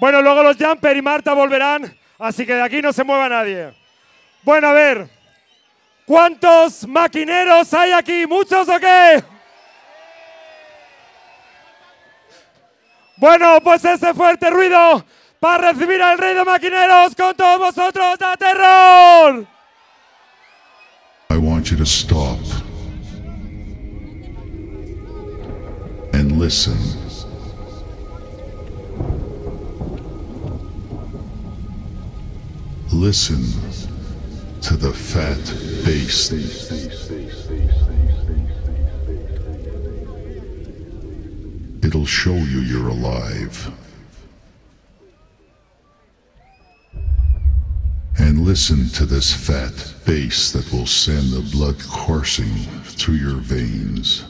Bueno, luego los Jumper y Marta volverán, así que de aquí no se mueva nadie. Bueno, a ver, ¿cuántos maquineros hay aquí? ¿Muchos o qué? Bueno, pues ese fuerte ruido para recibir al rey de maquineros con todos vosotros a terror. Listen to the fat bass. It'll show you you're alive. And listen to this fat bass that will send the blood coursing through your veins.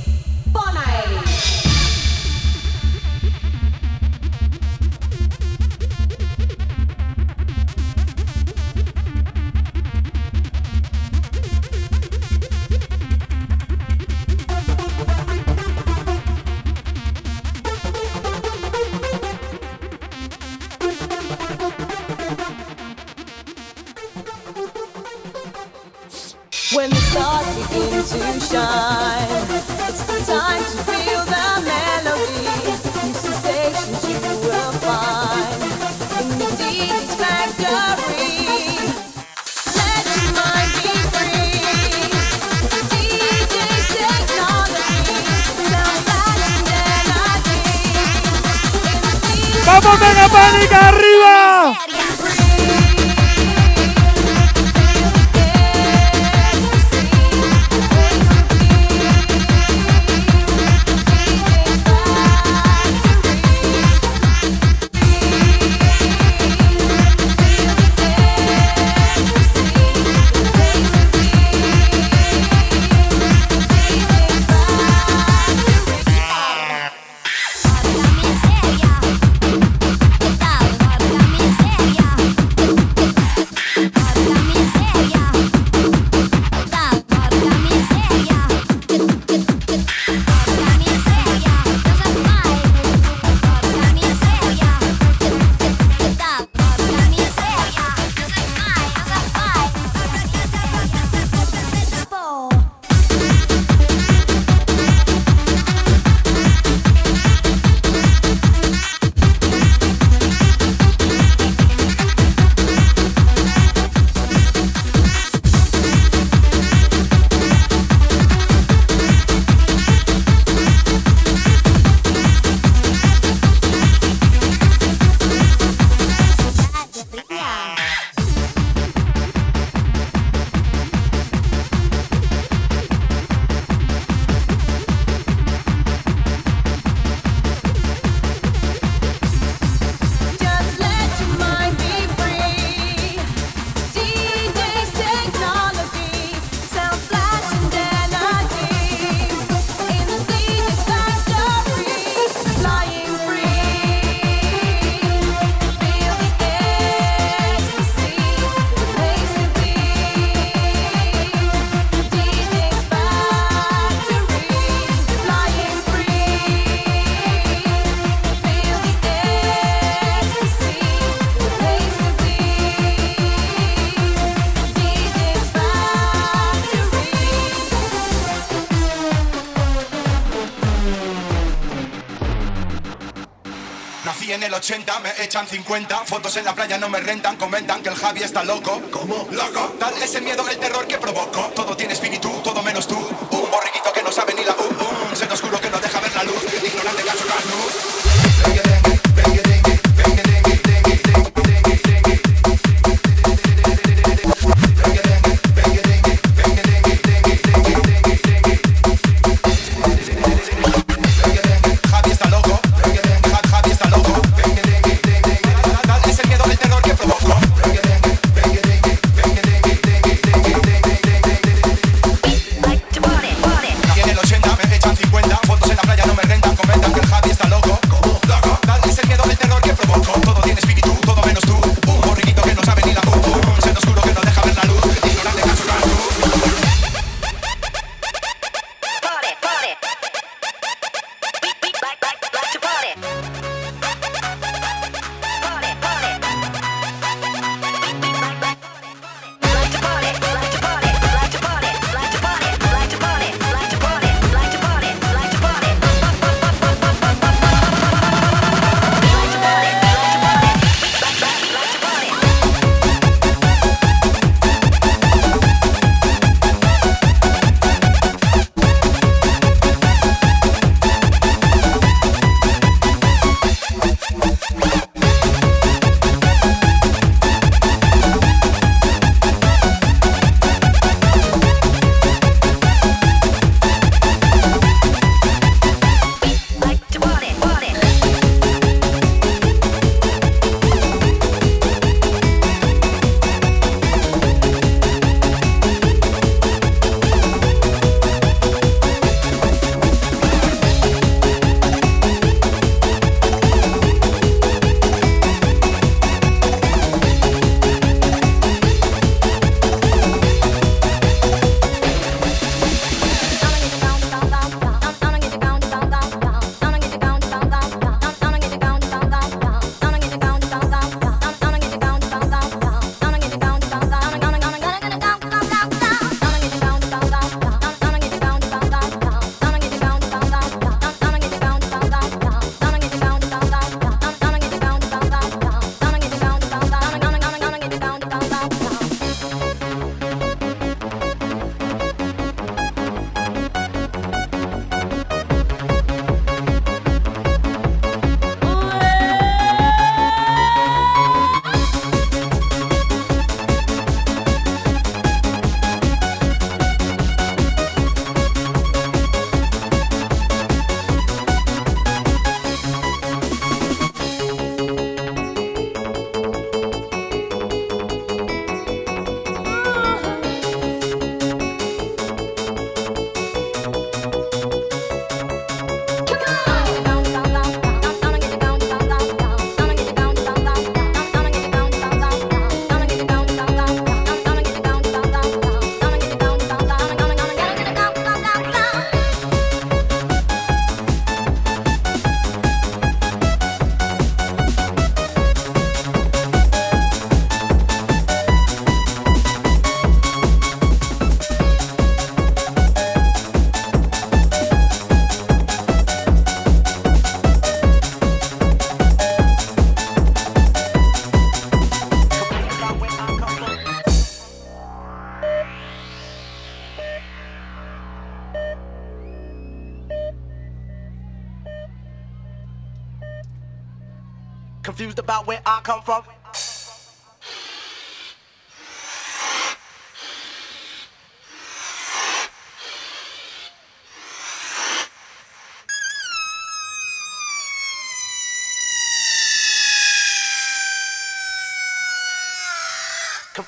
Y en el 80 me echan 50. Fotos en la playa no me rentan. Comentan que el Javi está loco. ¿Cómo? Loco. Tal es el miedo, el terror que provoco. Todo tiene espíritu, todo menos tú. Un borriquito que no sabe ni la U. Un seno oscuro que no deja ver la luz. Ignorante gacho carnú.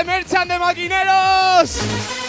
De merchant de maquineros!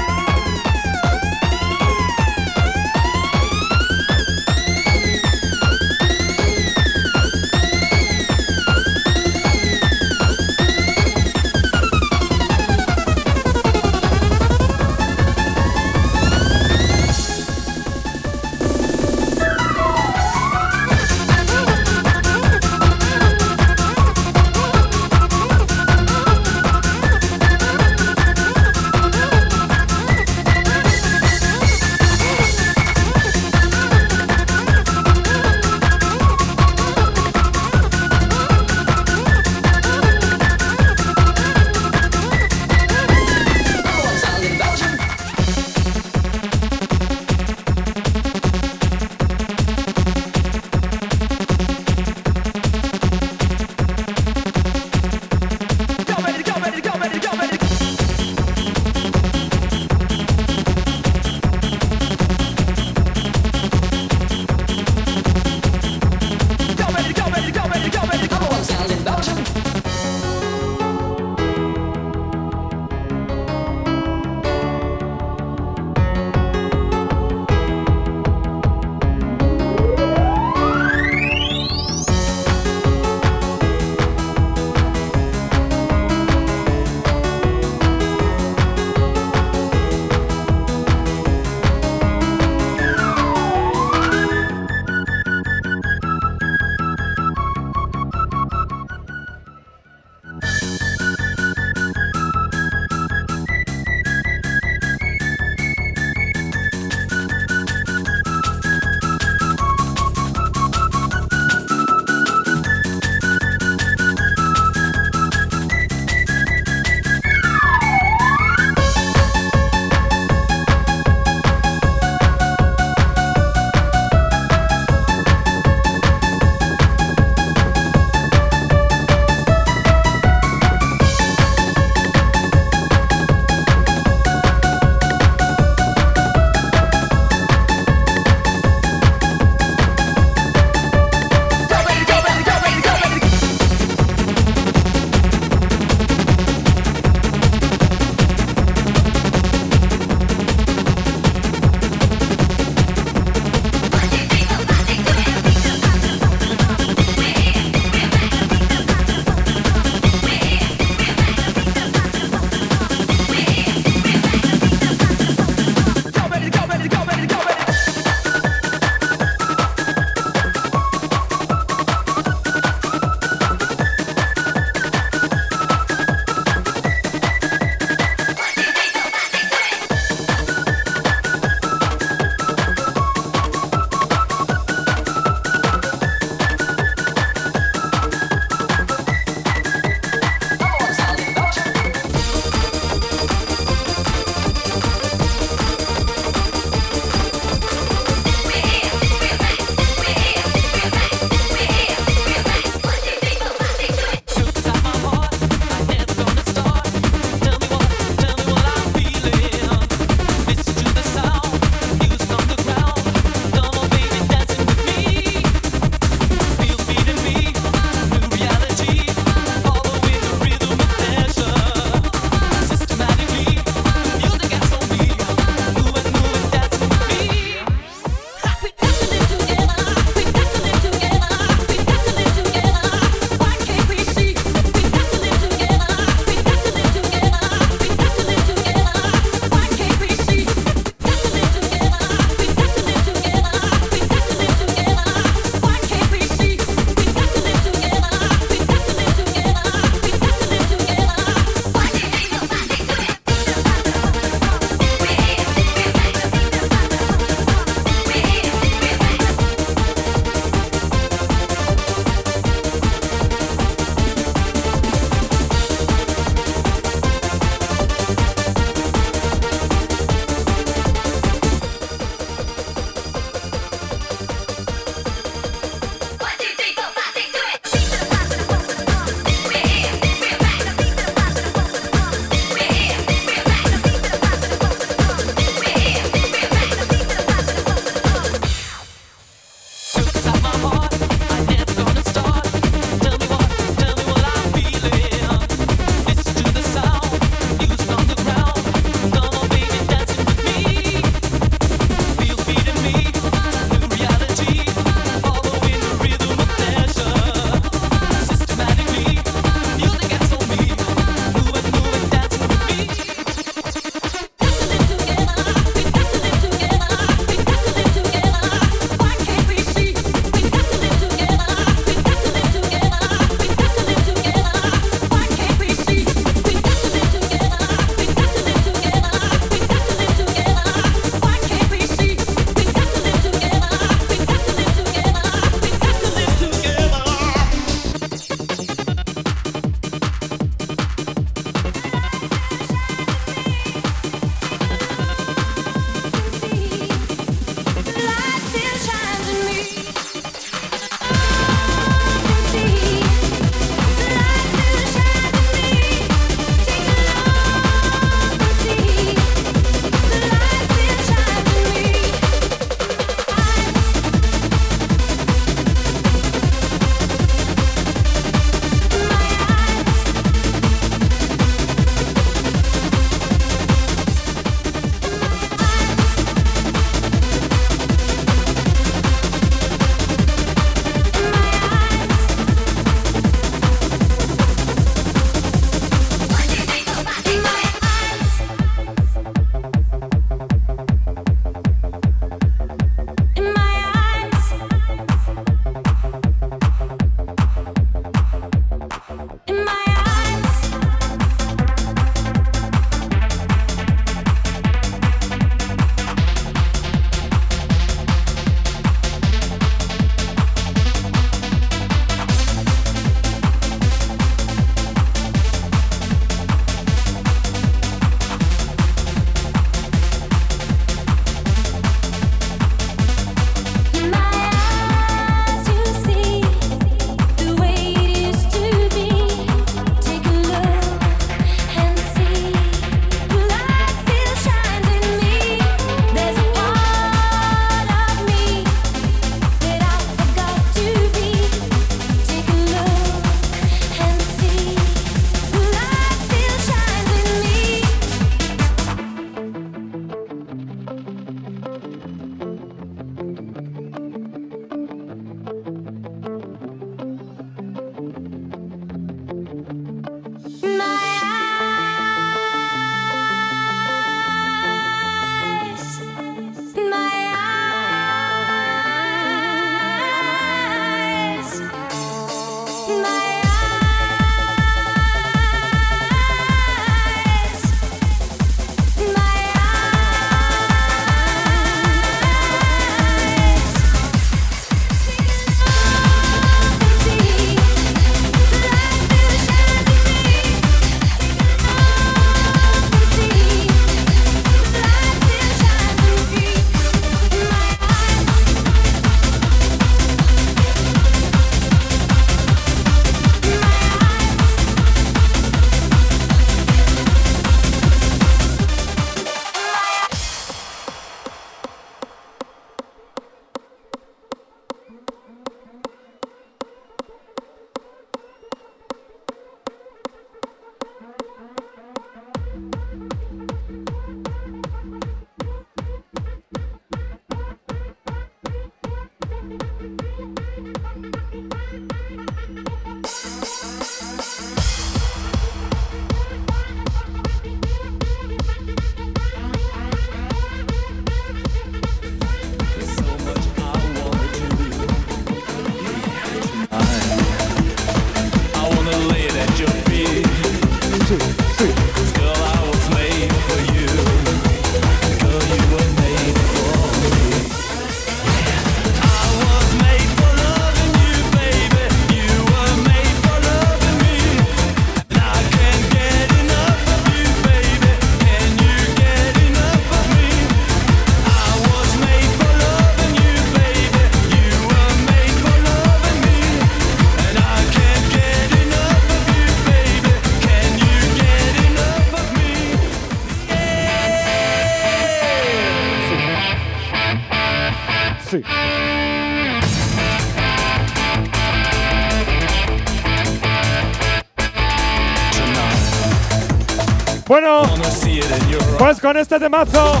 Pues con este temazo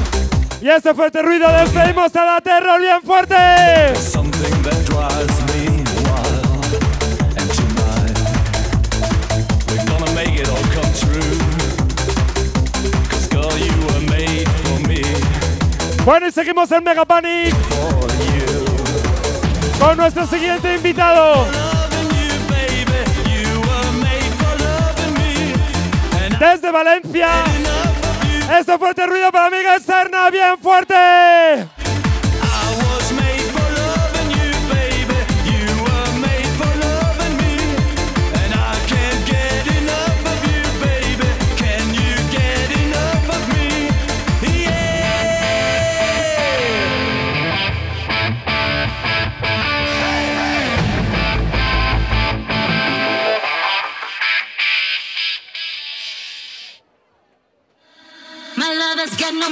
y este fuerte ruido despedimos a la Terror bien fuerte. Bueno, y seguimos en Mega Panic con nuestro siguiente invitado. Desde Valencia. Este fuerte ruido para Miguel Serna, bien fuerte.